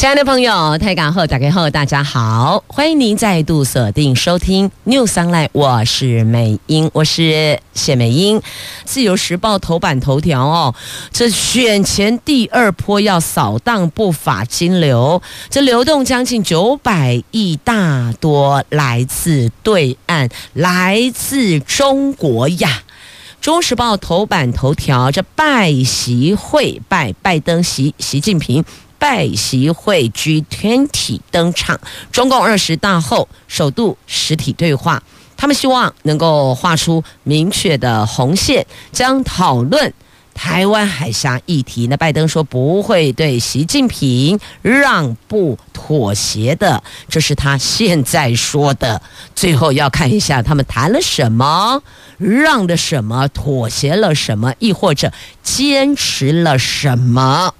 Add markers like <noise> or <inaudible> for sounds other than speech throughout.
亲爱的朋友，台港后打开后，大家好，欢迎您再度锁定收听 News Online，我是美英，我是谢美英。自由时报头版头条哦，这选前第二波要扫荡不法金流，这流动将近九百亿，大多来自对岸，来自中国呀。中时报头版头条，这拜习会拜拜登习习近平。拜习会 G20 登场，中共二十大后首度实体对话，他们希望能够画出明确的红线，将讨论台湾海峡议题。那拜登说不会对习近平让步妥协的，这是他现在说的。最后要看一下他们谈了什么，让了什么，妥协了什么，亦或者坚持了什么。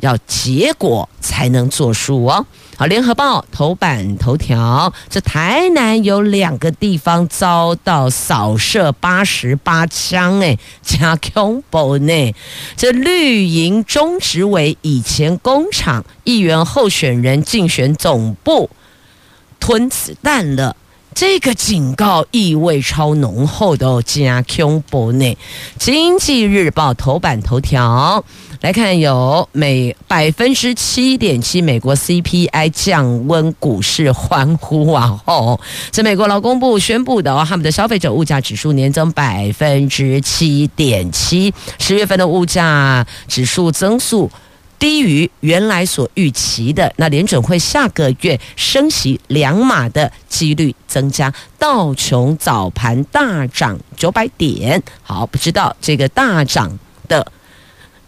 要结果才能作数哦。好，联合报头版头条，这台南有两个地方遭到扫射八十八枪，哎，加恐怖呢。这绿营中执委以前工厂议员候选人竞选总部吞子弹了，这个警告意味超浓厚的哦，加恐怖呢。经济日报头版头条。来看，有美百分之七点七，美国 CPI 降温，股市欢呼往后，这美国劳工部宣布的哦，他们的消费者物价指数年增百分之七点七，十月份的物价指数增速低于原来所预期的，那联准会下个月升息两码的几率增加，道琼早盘大涨九百点，好，不知道这个大涨的。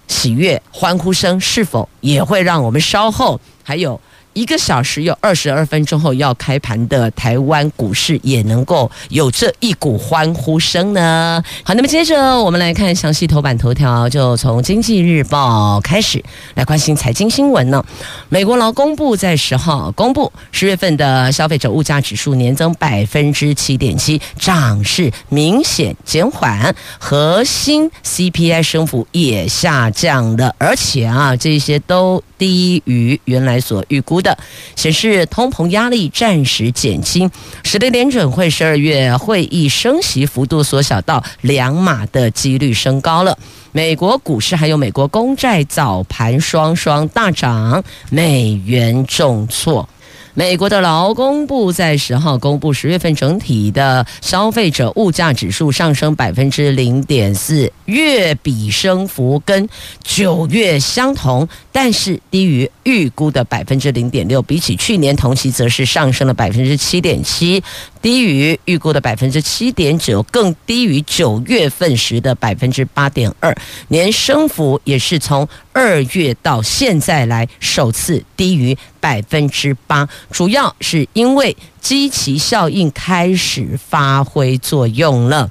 喜悦欢呼声是否也会让我们稍后还有一个小时有二十二分钟后要开盘的台湾股市也能够有这一股欢呼声呢？好，那么接着我们来看详细头版头条，就从经济日报开始来关心财经新闻呢。美国劳工部在十号公布十月份的消费者物价指数年增百分之七点七，涨势明显减缓，核心 CPI 升幅也下降了，而且啊，这些都低于原来所预估的，显示通膨压力暂时减轻，使得联准会十二月会议升息幅度缩小到两码的几率升高了。美国股市还有美国公债早盘双双大涨，美元重挫。美国的劳工部在十号公布十月份整体的消费者物价指数上升百分之零点四，月比升幅跟九月相同，但是低于预估的百分之零点六，比起去年同期则是上升了百分之七点七。低于预估的百分之七点九，更低于九月份时的百分之八点二，年升幅也是从二月到现在来首次低于百分之八，主要是因为基期效应开始发挥作用了。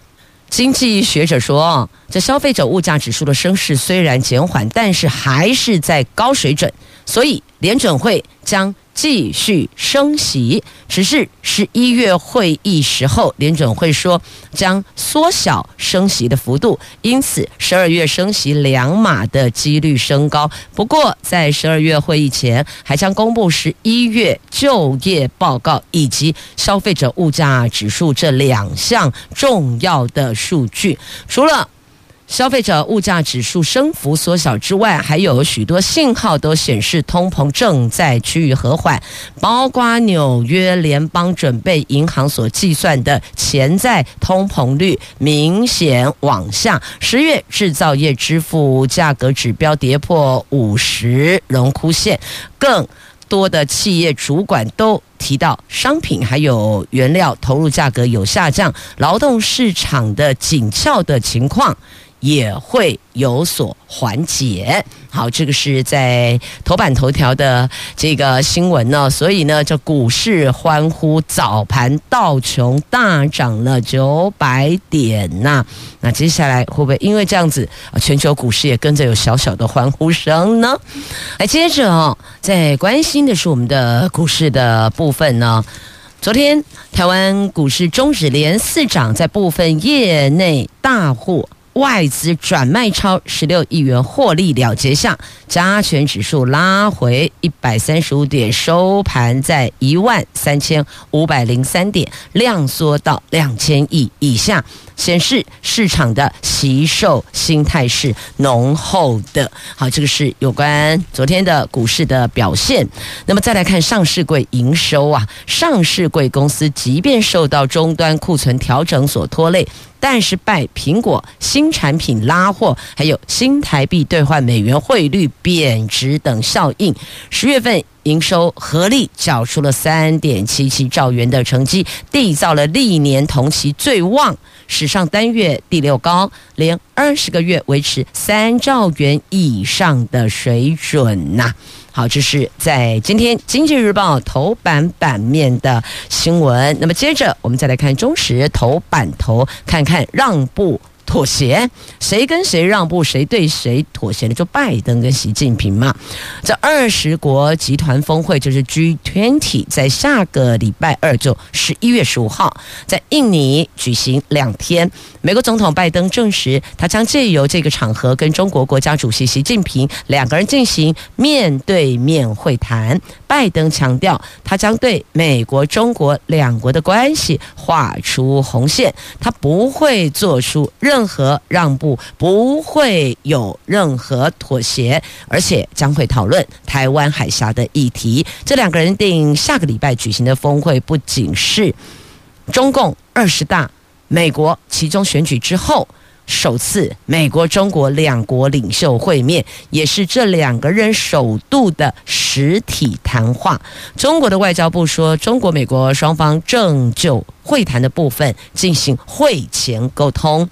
经济学者说，这消费者物价指数的升势虽然减缓，但是还是在高水准，所以联准会将。继续升息，只是十一月会议时候，联准会说将缩小升息的幅度，因此十二月升息两码的几率升高。不过，在十二月会议前，还将公布十一月就业报告以及消费者物价指数这两项重要的数据，除了。消费者物价指数升幅缩小之外，还有许多信号都显示通膨正在趋于和缓，包括纽约联邦准备银行所计算的潜在通膨率明显往下，十月制造业支付价格指标跌破五十荣枯线，更多的企业主管都提到商品还有原料投入价格有下降，劳动市场的紧俏的情况。也会有所缓解。好，这个是在头版头条的这个新闻呢，所以呢，这股市欢呼，早盘道琼大涨了九百点呐、那接下来会不会因为这样子，全球股市也跟着有小小的欢呼声呢？来，接着哦，在关心的是我们的股市的部分呢。昨天台湾股市终止连四涨，在部分业内大户。外资转卖超十六亿元获利了结下，加权指数拉回一百三十五点，收盘在一万三千五百零三点，量缩到两千亿以下，显示市场的惜售心态是浓厚的。好，这个是有关昨天的股市的表现。那么再来看上市柜营收啊，上市柜公司即便受到终端库存调整所拖累。但是拜苹果新产品拉货，还有新台币兑换美元汇率贬值等效应，十月份营收合力缴出了三点七七兆元的成绩，缔造了历年同期最旺，史上单月第六高，连二十个月维持三兆元以上的水准呐。好，这是在今天《经济日报》头版版面的新闻。那么接着，我们再来看中时头版头，看看让步。妥协，谁跟谁让步，谁对谁妥协呢？就拜登跟习近平嘛。这二十国集团峰会就是 G20，在下个礼拜二就十一月十五号在印尼举行两天。美国总统拜登证实，他将借由这个场合跟中国国家主席习近平两个人进行面对面会谈。拜登强调，他将对美国、中国两国的关系画出红线，他不会做出任何让步，不会有任何妥协，而且将会讨论台湾海峡的议题。这两个人定下个礼拜举行的峰会，不仅是中共二十大、美国其中选举之后首次美国中国两国领袖会面，也是这两个人首度的实体谈话。中国的外交部说，中国美国双方正就会谈的部分进行会前沟通。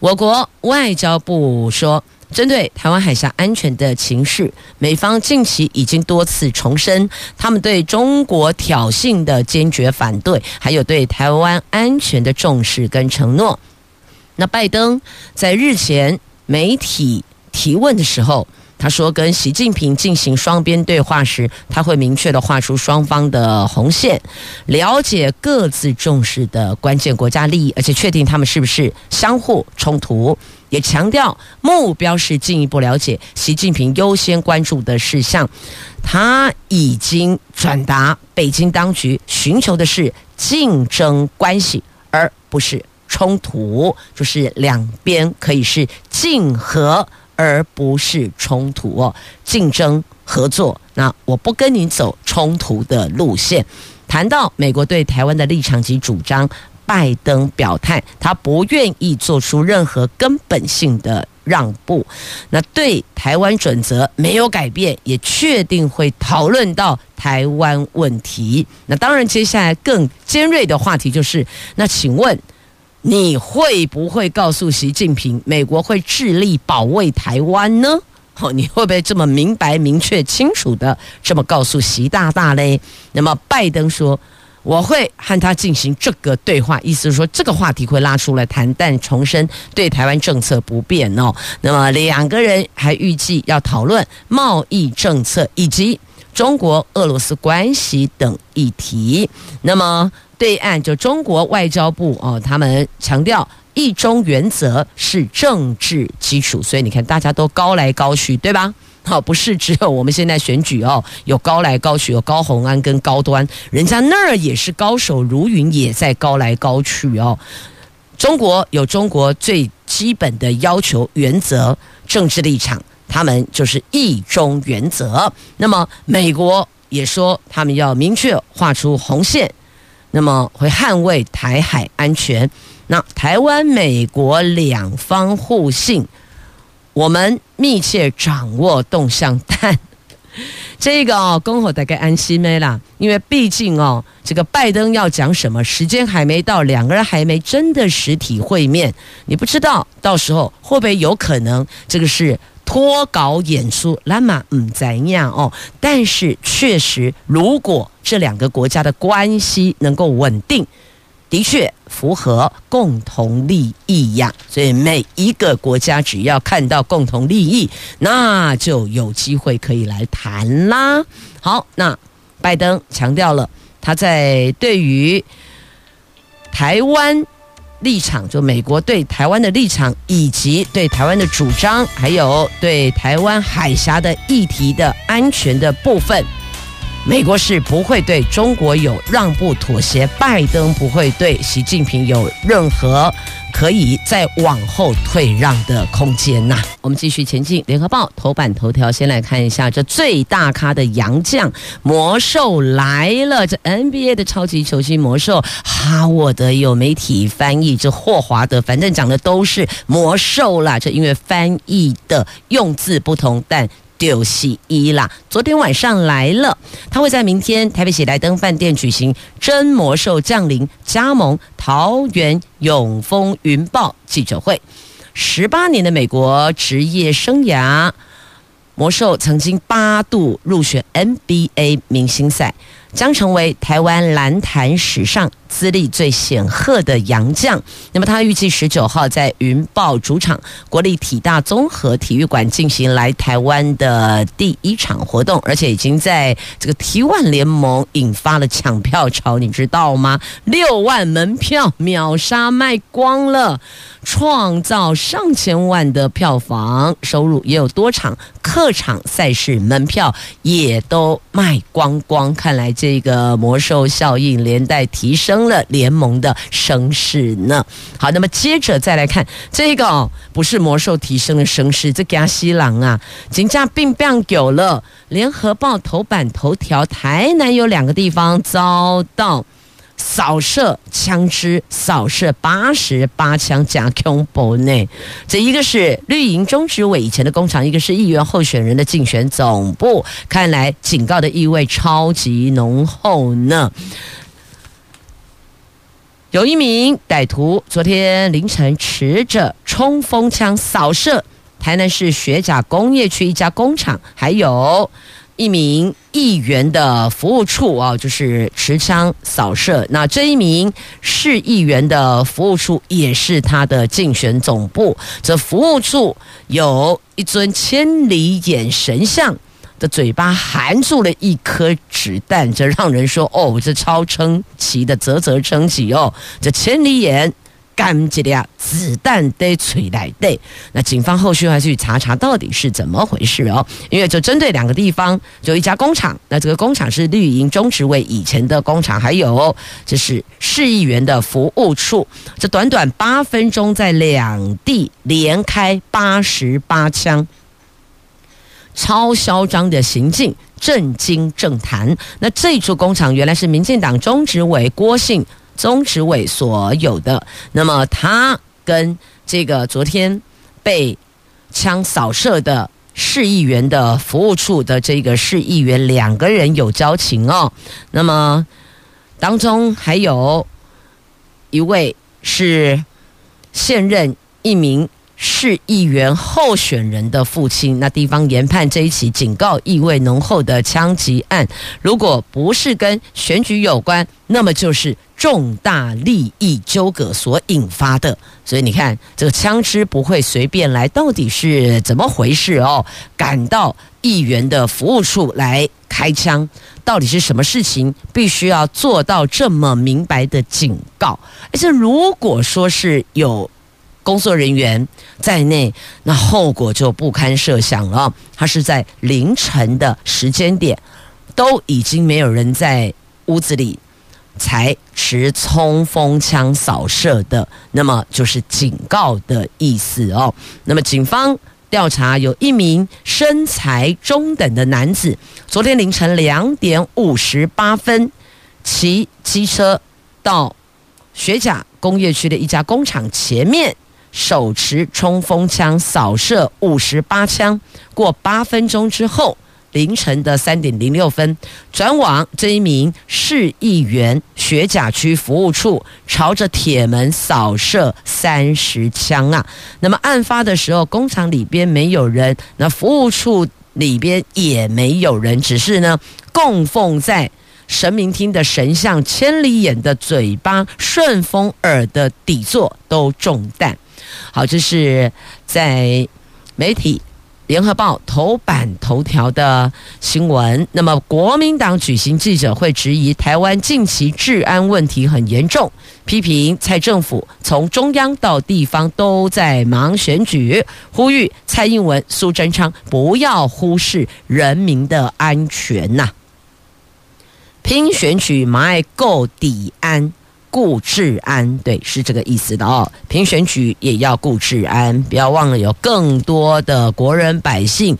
我国外交部说，针对台湾海峡安全的情势，美方近期已经多次重申他们对中国挑衅的坚决反对，还有对台湾安全的重视跟承诺。那拜登在日前媒体提问的时候，他说，跟习近平进行双边对话时，他会明确地画出双方的红线，了解各自重视的关键国家利益，而且确定他们是不是相互冲突。也强调目标是进一步了解习近平优先关注的事项。他已经转达北京当局寻求的是竞争关系，而不是冲突，就是两边可以是竞合。而不是冲突哦，竞争合作。那我不跟你走冲突的路线。谈到美国对台湾的立场及主张，拜登表态，他不愿意做出任何根本性的让步。那对台湾准则没有改变，也确定会讨论到台湾问题。那当然，接下来更尖锐的话题就是，那请问。你会不会告诉习近平，美国会致力保卫台湾呢？哦，<laughs> 你会不会这么明白、明确、清楚的这么告诉习大大嘞？那么拜登说，我会和他进行这个对话，意思是说这个话题会拉出来谈，但重申对台湾政策不变哦。那么两个人还预计要讨论贸易政策以及中国俄罗斯关系等议题。那么。对岸就中国外交部哦，他们强调一中原则是政治基础，所以你看大家都高来高去，对吧？好，<laughs> 不是只有我们现在选举哦，有高来高去，有高虹安跟高端，人家那儿也是高手如云，也在高来高去哦。中国有中国最基本的要求、原则、政治立场，他们就是一中原则。那么美国也说，他们要明确画出红线。那么会捍卫台海安全。那台湾、美国两方互信，我们密切掌握动向。但 <laughs> 这个哦，恭候大概安心没啦，因为毕竟哦，这个拜登要讲什么，时间还没到，两个人还没真的实体会面，你不知道到时候会不会有可能这个是脱稿演出，那么嗯怎样哦？但是确实，如果这两个国家的关系能够稳定。的确符合共同利益呀，所以每一个国家只要看到共同利益，那就有机会可以来谈啦。好，那拜登强调了他在对于台湾立场，就美国对台湾的立场，以及对台湾的主张，还有对台湾海峡的议题的安全的部分。美国是不会对中国有让步妥协，拜登不会对习近平有任何可以再往后退让的空间呐。我们继续前进，联合报头版头条，先来看一下这最大咖的洋将魔兽来了，这 NBA 的超级球星魔兽，哈沃德有媒体翻译这霍华德，反正讲的都是魔兽啦，这因为翻译的用字不同，但。丢西一啦，昨天晚上来了，他会在明天台北喜来登饭店举行真魔兽降临加盟桃园永丰云豹记者会。十八年的美国职业生涯，魔兽曾经八度入选 NBA 明星赛。将成为台湾篮坛史上资历最显赫的洋将。那么他预计十九号在云豹主场国立体大综合体育馆进行来台湾的第一场活动，而且已经在这个 T1 联盟引发了抢票潮，你知道吗？六万门票秒杀卖光了。创造上千万的票房收入，也有多场客场赛事门票也都卖光光。看来这个魔兽效应连带提升了联盟的声势呢。好，那么接着再来看这个哦，不是魔兽提升了声势，这加西郎啊，金价并不久了。联合报头版头条，台南有两个地方遭到。扫射枪支，扫射八十八枪加恐怖呢。这一个是绿营中执委以前的工厂，一个是议员候选人的竞选总部。看来警告的意味超级浓厚呢。有一名歹徒昨天凌晨持着冲锋枪扫射台南市学甲工业区一家工厂，还有。一名议员的服务处啊，就是持枪扫射。那这一名市议员的服务处也是他的竞选总部。这服务处有一尊千里眼神像的嘴巴含住了一颗子弹，这让人说哦，这超称奇的，啧啧称奇哦，这千里眼。干这俩子弹得锤来对，那警方后续还去查查到底是怎么回事哦。因为就针对两个地方，就一家工厂，那这个工厂是绿营中执委以前的工厂，还有这是市议员的服务处。这短短八分钟，在两地连开八十八枪，超嚣张的行径震惊政坛。那这处工厂原来是民进党中执委郭姓。中执委所有的，那么他跟这个昨天被枪扫射的市议员的服务处的这个市议员两个人有交情哦。那么当中还有一位是现任一名市议员候选人的父亲。那地方研判这一起警告意味浓厚的枪击案，如果不是跟选举有关，那么就是。重大利益纠葛所引发的，所以你看，这个枪支不会随便来，到底是怎么回事哦？赶到议员的服务处来开枪，到底是什么事情？必须要做到这么明白的警告。而且如果说是有工作人员在内，那后果就不堪设想了。他是在凌晨的时间点，都已经没有人在屋子里。才持冲锋枪扫射的，那么就是警告的意思哦。那么警方调查，有一名身材中等的男子，昨天凌晨两点五十八分，骑机车到学甲工业区的一家工厂前面，手持冲锋枪扫射五十八枪，过八分钟之后。凌晨的三点零六分，转往这一名市议员学甲区服务处，朝着铁门扫射三十枪啊！那么案发的时候，工厂里边没有人，那服务处里边也没有人，只是呢，供奉在神明厅的神像，千里眼的嘴巴，顺风耳的底座都中弹。好，这是在媒体。联合报头版头条的新闻。那么，国民党举行记者会，质疑台湾近期治安问题很严重，批评蔡政府从中央到地方都在忙选举，呼吁蔡英文、苏贞昌不要忽视人民的安全呐、拼选举，嘛爱顾治安。顾治安，对，是这个意思的哦。评选举也要顾治安，不要忘了有更多的国人百姓。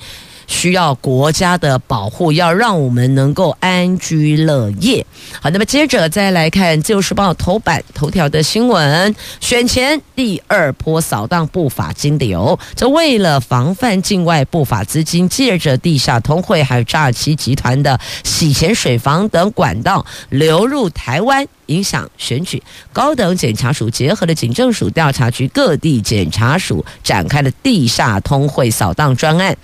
需要国家的保护，要让我们能够安居乐业。好，那么接着再来看《自由时报》头版头条的新闻：选前第二波扫荡不法金流，这为了防范境外不法资金借着地下通汇还有诈欺集团的洗钱水房等管道流入台湾，影响选举。高等检察署结合了警政署调查局各地检察署，展开了地下通汇扫荡专案。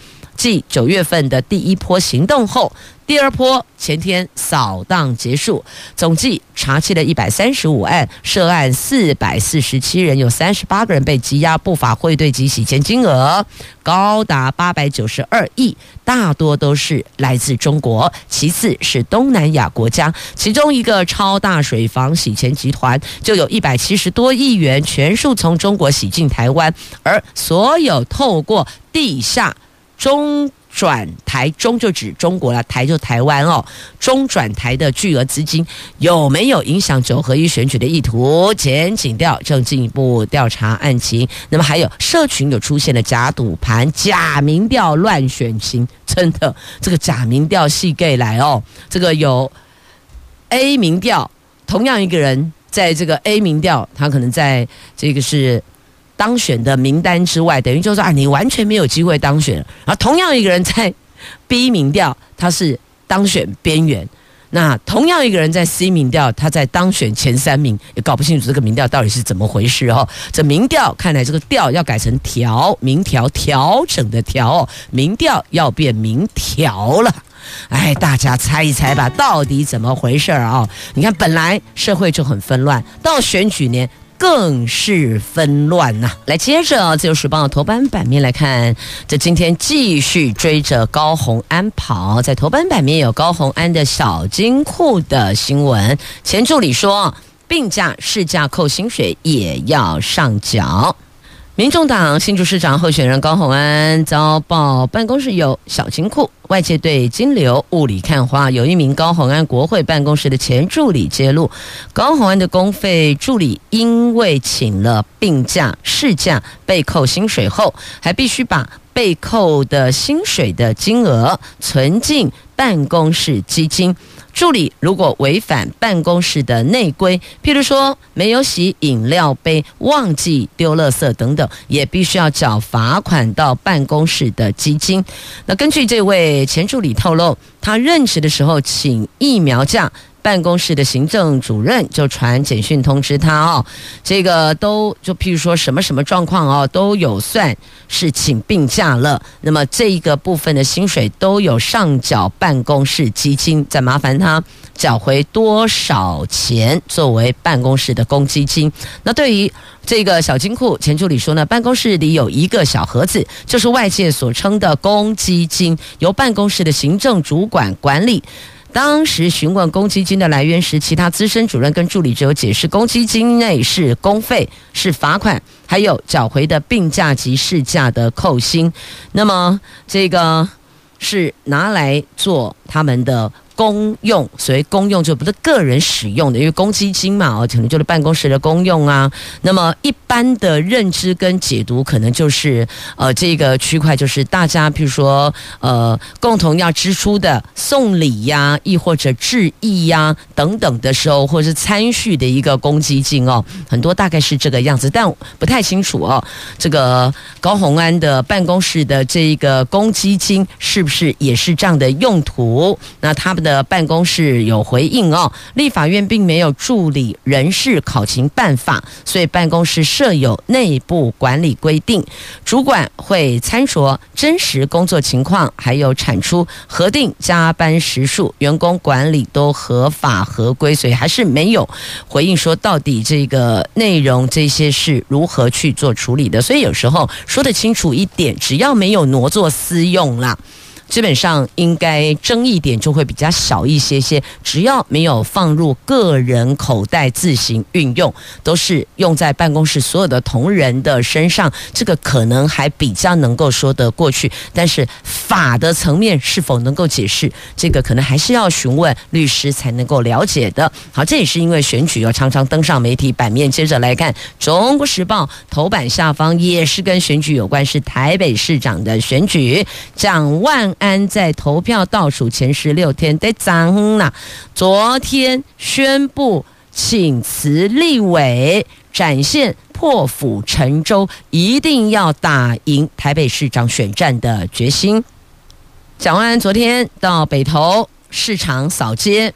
继九月份的第一波行动后，第二波前天扫荡结束，总计查缉了一百三十五案，涉案四百四十七人，有三十八个人被羁押，不法汇兑及洗钱金额高达八百九十二亿，大多都是来自中国，其次是东南亚国家，其中一个超大水房洗钱集团就有一百七十多亿元全数从中国洗进台湾，而所有透过地下。中转台，中就指中国了，台就台湾哦。中转台的巨额资金有没有影响九合一选举的意图？检警调正进一步调查案情。那么还有社群有出现了假赌盘、假民调、乱选情，真的这个假民调细给来哦。这个有 A 民调，同样一个人在这个 A 民调，他可能在这个是。当选的名单之外，等于就是说啊，你完全没有机会当选。而同样一个人在 B 民调，他是当选边缘；那同样一个人在 C 民调，他在当选前三名，也搞不清楚这个民调到底是怎么回事哦。这民调看来这个调要改成调，民调调整的调，民调要变民调了。哎，大家猜一猜吧，到底怎么回事啊、你看，本来社会就很纷乱，到选举年。更是纷乱呐、来，接着《自由时报》头版版面来看，这今天继续追着高洪安跑，在头版版面有高洪安的小金库的新闻。前助理说，病假、事假扣薪水也要上缴。民众党新竹市长候选人高虹安遭曝办公室有小金库，外界对金流雾里看花。有一名高虹安国会办公室的前助理揭露，高虹安的公费助理因为请了病假、事假被扣薪水后，还必须把被扣的薪水的金额存进办公室基金。助理如果违反办公室的内规，譬如说没有洗饮料杯、忘记丢垃圾等等，也必须要缴罚款到办公室的基金。那根据这位前助理透露，他任职的时候请疫苗假。办公室的行政主任就传简讯通知他哦，这个都就譬如说什么什么状况哦，都有算是请病假了。那么这一个部分的薪水都有上缴办公室基金，再麻烦他缴回多少钱作为办公室的公积金。那对于这个小金库，前助理说呢，办公室里有一个小盒子，就是外界所称的公积金，由办公室的行政主管管理。当时询问公积金的来源时，其他资深主任跟助理只有解释，公积金内是公费，是罚款，还有缴回的病假及事假的扣薪。那么这个是拿来做他们的公用，所谓公用就不是个人使用的，因为公积金嘛，哦，可能就是办公室的公用啊。那么一般的认知跟解读，可能就是呃，这个区块就是大家，譬如说呃，共同要支出的送礼呀，亦或者致意呀等等的时候，或者是参序的一个公积金哦，很多大概是这个样子，但不太清楚哦。这个高虹安的办公室的这一个公积金是不是也是这样的用途？那他们。的办公室有回应哦，立法院并没有助理人事考勤办法，所以办公室设有内部管理规定，主管会参酌真实工作情况，还有产出核定加班时数，员工管理都合法合规，所以还是没有回应说到底这个内容这些是如何去做处理的，所以有时候说的清楚一点，只要没有挪作私用啦。基本上应该争议点就会比较小一些些，只要没有放入个人口袋自行运用，都是用在办公室所有的同仁的身上，这个可能还比较能够说得过去。但是法的层面是否能够解释，这个可能还是要询问律师才能够了解的。好，这也是因为选举要常常登上媒体版面。接着来看《中国时报》头版下方也是跟选举有关，是台北市长的选举，蒋万安在投票倒数前十六天得涨了，昨天宣布请辞立委，展现破釜沉舟，一定要打赢台北市长选战的决心。蒋万安昨天到北投市场扫街。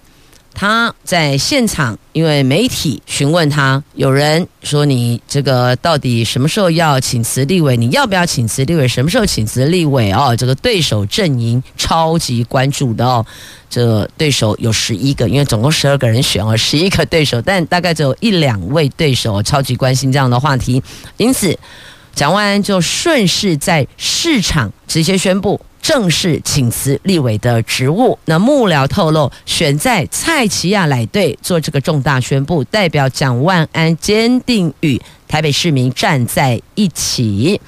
他在现场，因为媒体询问他，有人说你这个到底什么时候要请辞立委？你要不要请辞立委？什么时候请辞立委？哦，这个对手阵营超级关注的哦，这对手有十一个，因为总共十二个人选哦，十一个对手，但大概只有一两位对手超级关心这样的话题，因此蒋万安就顺势在市场直接宣布。正式请辞立委的职务。那幕僚透露，选在蔡奇亚来队做这个重大宣布，代表蒋万安坚定与台北市民站在一起。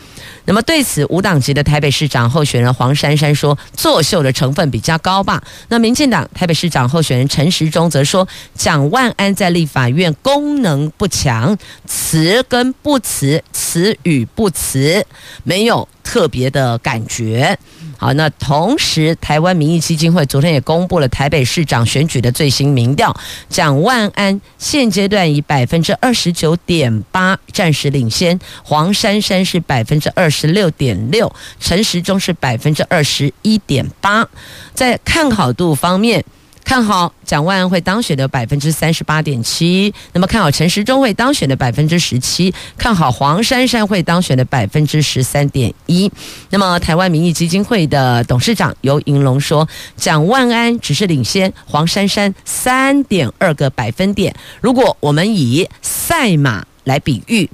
那么对此，无党籍的台北市长候选人黄珊珊说：“作秀的成分比较高吧？”那民进党台北市长候选人陈时中则说：“蒋万安在立法院功能不强，辞跟不辞，辞与不辞，没有特别的感觉。”好，那同时，台湾民意基金会昨天也公布了台北市长选举的最新民调，蒋万安现阶段以百分之二十九点八暂时领先，黄珊珊是百分之二十六点六，陈时中是百分之二十一点八，在看好度方面。看好蒋万安会当选的百分之三十八点七，那么看好陈时中会当选的百分之十七，看好黄珊珊会当选的百分之十三点一。那么台湾民意基金会的董事长游盈隆说，蒋万安只是领先黄珊珊三点二个百分点。如果我们以赛马来比喻。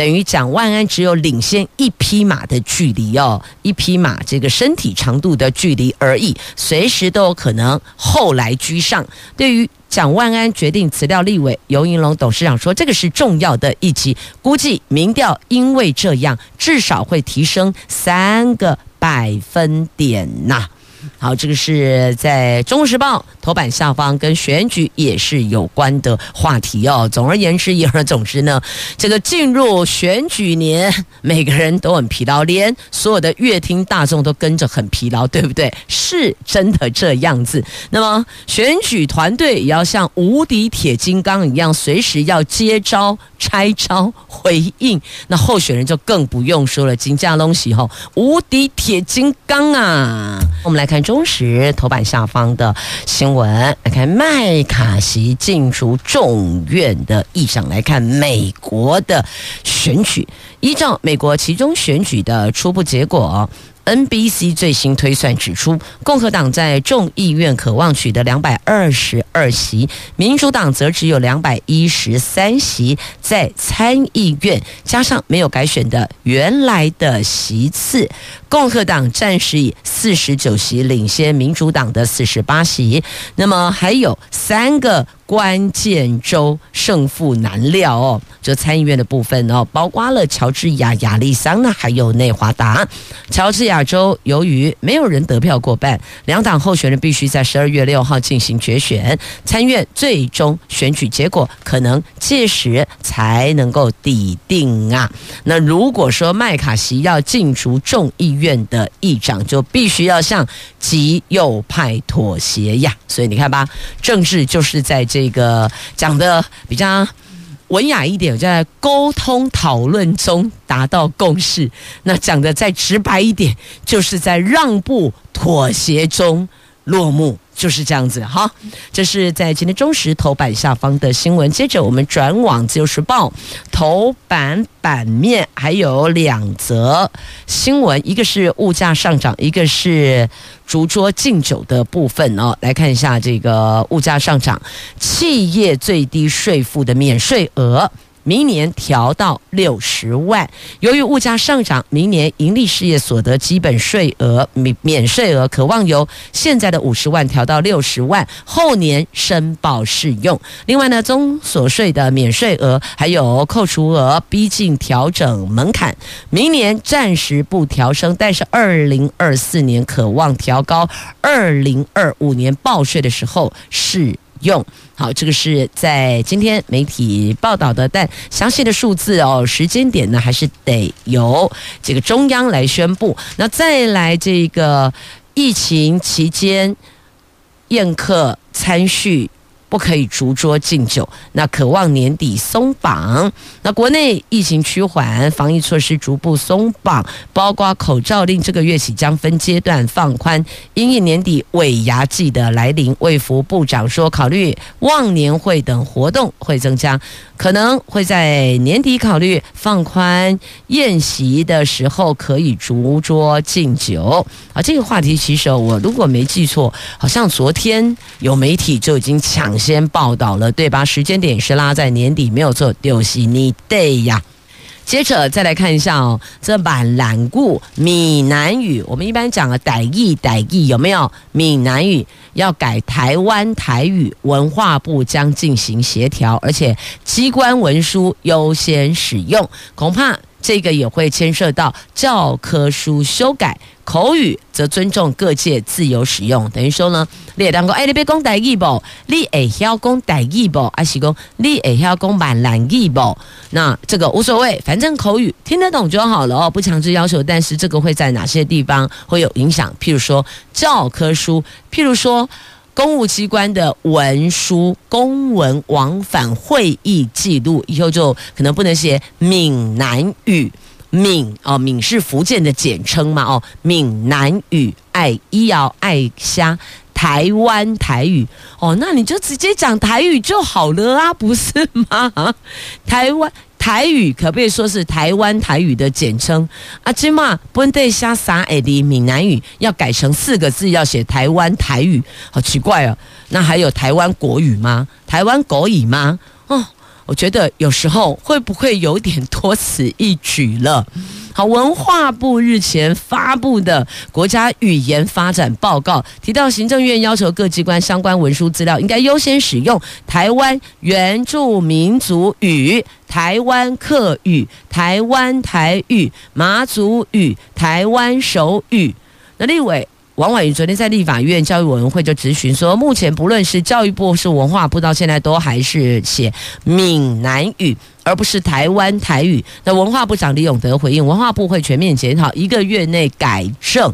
等于蒋万安只有领先一匹马的距离哦，一匹马这个身体长度的距离而已，随时都有可能后来居上。对于蒋万安决定辞掉立委，游云龙董事长说，这个是重要的一击，估计民调因为这样至少会提升三个百分点呐。好，这个是在《中时报》头版下方，跟选举也是有关的话题哦。总而言之，言而总之呢，这个进入选举年，每个人都很疲劳，连所有的乐听大众都跟着很疲劳，对不对？是真的这样子。那么，选举团队也要像无敌铁金刚一样，随时要接招、拆招、回应。那候选人就更不用说了，金家东西吼，无敌铁金刚啊！我们来看。中时头版下方的新闻，来看麦卡锡进出众院的意向，来看美国的选举，依照美国其中选举的初步结果。NBC 最新推算指出，共和党在众议院渴望取得两百二十二席，民主党则只有两百一十三席。在参议院加上没有改选的原来的席次，共和党暂时以四十九席领先民主党的四十八席。那么还有三个。关键州胜负难料哦。这参议院的部分哦，包括了乔治亚、亚利桑那还有内华达。乔治亚州由于没有人得票过半，两党候选人必须在十二月六号进行决选，参院最终选举结果可能届时才能够抵定啊。那如果说麦卡锡要进逐众议院的议长，就必须要向极右派妥协呀。所以你看吧，政治就是在这这个讲的比较。文雅一点，在沟通讨论中达到共识。那讲的再直白一点，就是在让步妥协中落幕，就是这样子哈。这是在今天中时头版下方的新闻。接着我们转往自由时报头版版面，还有两则新闻，一个是物价上涨，一个是。烛桌敬酒的部分哦，来看一下这个物价上涨，企业最低税负的免税额。明年调到六十万，由于物价上涨，明年盈利事业所得基本税额免免税额可望由现在的五十万调到六十万，后年申报适用。另外呢，综所税的免税额还有扣除额逼近调整门槛，明年暂时不调升，但是二零二四年可望调高，二零二五年报税的时候适用。好，这个是在今天媒体报道的，但详细的数字哦，时间点呢，还是得由这个中央来宣布。那再来这个疫情期间宴客餐叙。不可以逐桌敬酒，那渴望年底松绑。那国内疫情趋缓，防疫措施逐步松绑，包括口罩令，这个月起将分阶段放宽。因应年底尾牙季的来临，卫福部长说，考虑忘年会等活动会增加，可能会在年底考虑放宽宴席的时候可以逐桌敬酒。啊，这个话题其实我如果没记错，好像昨天有媒体就已经抢。先报道了，对吧？时间点是拉在年底，没有错，就是你对呀。接着再来看一下哦，这版蓝固闽南语，我们一般讲的台语，傣语有没有？闽南语要改台湾台语，文化部将进行协调，而且机关文书优先使用，恐怕。这个也会牵涉到教科书修改，口语则尊重各界自由使用。等于说呢，你也当讲，哎，你别讲台语不？你会晓讲台语不？还是讲你会晓讲闽南语不？那这个无所谓，反正口语听得懂就好了哦，不强制要求。但是这个会在哪些地方会有影响？譬如说教科书，譬如说。公务机关的文书、公文往返会议记录，以后就可能不能写闽南语。闽哦，闽是福建的简称嘛？哦，闽南语爱医药爱虾台湾台语哦，那你就直接讲台语就好了啊，不是吗？<laughs> 台湾。台语可不可以说是台湾台语的简称？啊，今嘛本地下三的闽南语要改成四个字，要写台湾台语，好奇怪哦。那还有台湾国语吗？台湾国语吗？哦，我觉得有时候会不会有点多此一举了？好，文化部日前发布的国家语言发展报告提到，行政院要求各机关相关文书资料应该优先使用台湾原住民族语、台湾客语、台湾台语、马祖语、台湾手语。那立委。王婉瑜昨天在立法院教育委员会就质询说，目前不论是教育部是文化部，到现在都还是写闽南语，而不是台湾台语。那文化部长李永德回应，文化部会全面检讨，一个月内改正。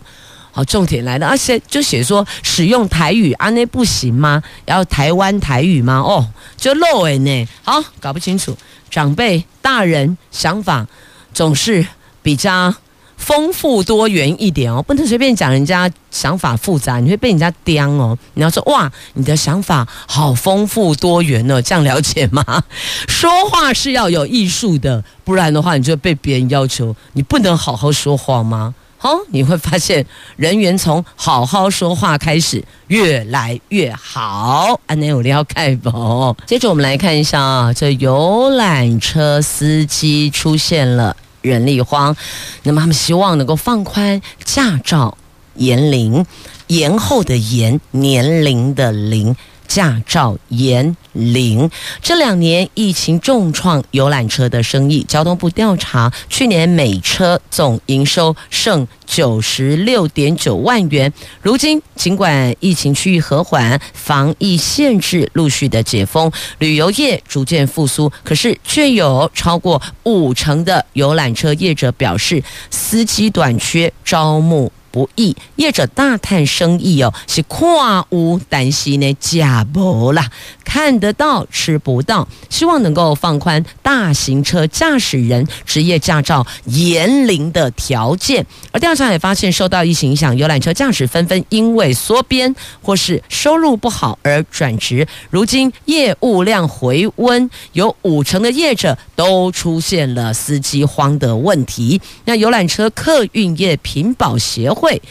好，重点来了，而且就写说使用台语啊，那不行吗？要台湾台语吗？哦，就漏诶呢。好，搞不清楚，长辈大人想法总是比较。丰富多元一点哦，不能随便讲人家想法复杂，你会被人家刁哦。你要说哇，你的想法好丰富多元哦，这样了解吗？<laughs> 说话是要有艺术的，不然的话，你就被别人要求你不能好好说话吗？好，你会发现人缘从好好说话开始越来越好。安内有要开宝？接着我们来看一下啊，这游览车司机出现了。人力荒，那么他们希望能够放宽驾照年龄，延后的延年龄的龄，驾照延领。这两年疫情重创游览车的生意，交通部调查，去年每车总营收剩九十六点九万元。如今尽管疫情趋于和缓，防疫限制陆续的解封，旅游业逐渐复苏，可是却有超过五成的游览车业者表示，司机短缺，招募不易，业者大叹生意哦，是跨屋担心呢，假不啦，看得到吃不到，希望能够放宽大型车驾驶人职业驾照延龄的条件。而调查也发现，受到疫情影响，游览车驾驶纷纷因为缩编或是收入不好而转职。如今业务量回温，有五成的业者都出现了司机荒的问题。那游览车客运业品保协会。会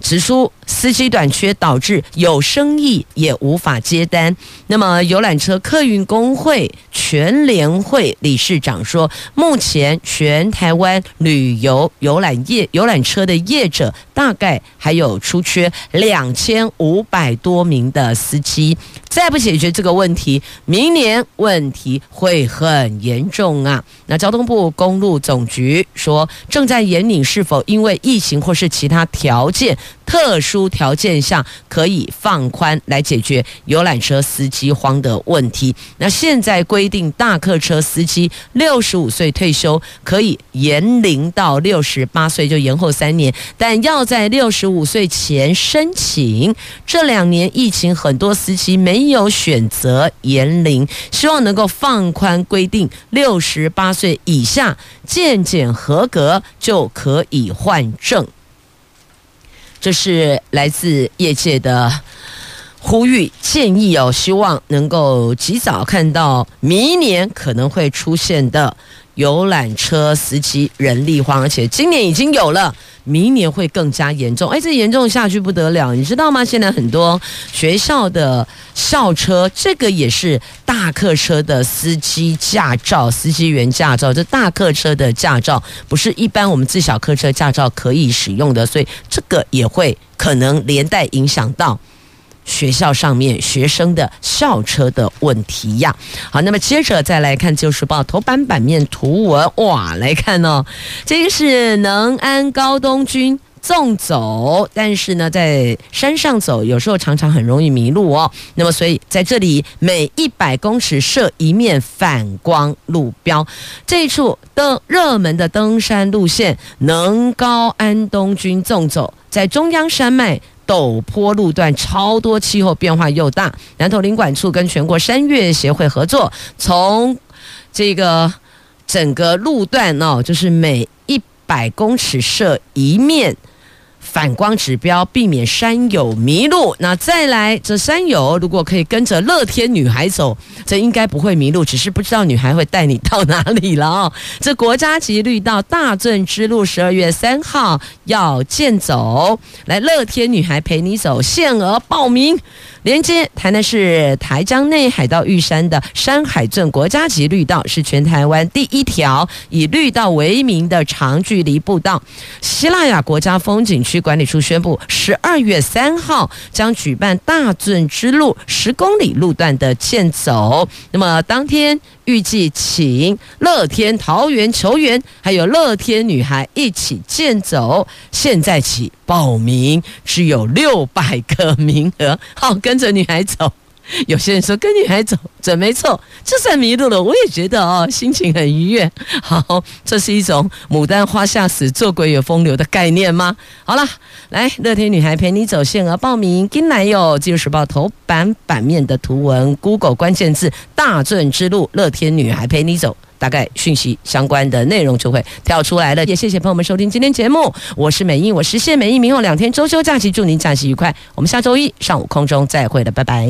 指出，司机短缺导致有生意也无法接单。那么，游览车客运工会全联会理事长说，目前全台湾旅游游览业游览车的业者，大概还有出缺两千五百多名的司机。再不解决这个问题，明年问题会很严重啊！那交通部公路总局说，正在研拟是否因为疫情或是其他条件。特殊条件下可以放宽来解决游览车司机荒的问题。那现在规定大客车司机六十五岁退休可以延龄到六十八岁，就延后三年，但要在六十五岁前申请。这两年疫情，很多司机没有选择延龄，希望能够放宽规定，六十八岁以下健检合格就可以换证。这是来自业界的呼吁建议哦，希望能够及早看到明年可能会出现的游览车司机人力荒，而且今年已经有了。明年会更加严重，哎，这严重下去不得了，你知道吗？现在很多学校的校车，这个也是大客车的司机驾照、司机员驾照。这大客车的驾照不是一般我们自小客车驾照可以使用的，所以这个也会可能连带影响到。学校上面学生的校车的问题呀，好，那么接着再来看《旧时报》头版版面图文，哇，来看哦，这个是能安高东军纵走，但是呢，在山上走，有时候常常很容易迷路哦。那么，所以在这里每一百公尺设一面反光路标，这一处的热门的登山路线能高安东军纵走，在中央山脉。陡坡路段超多，气候变化又大。南投林管处跟全国山岳协会合作，从这个整个路段哦，就是每一百公尺设一面。反光指标，避免山友迷路。那再来，这山友如果可以跟着乐天女孩走，这应该不会迷路，只是不知道女孩会带你到哪里了哦。<laughs> 这国家级绿道大圳之路，十二月三号要健走，来乐天女孩陪你走，限额报名。连接台南市台江内海到玉山的山海镇国家级绿道，是全台湾第一条以绿道为名的长距离步道。希腊雅国家风景区管理处宣布，十二月三号将举办大圳之路十公里路段的健走。那么当天预计请乐天桃园球员还有乐天女孩一起健走。现在起报名只有六百个名额，好，跟着女孩走。<laughs> 有些人说跟女孩走准没错，就算迷路了，我也觉得哦，心情很愉悦。好，这是一种牡丹花下死，做鬼有风流的概念吗？好了，来乐天女孩陪你走，限额报名，进来哟！自由时报头版版面的图文，Google 关键字“大圳之路”，乐天女孩陪你走，大概讯息相关的内容就会跳出来了。也谢谢朋友们收听今天节目，我是美英，我实现美英，明后两天周休假期，祝您假期愉快。我们下周一上午空中再会了，拜拜。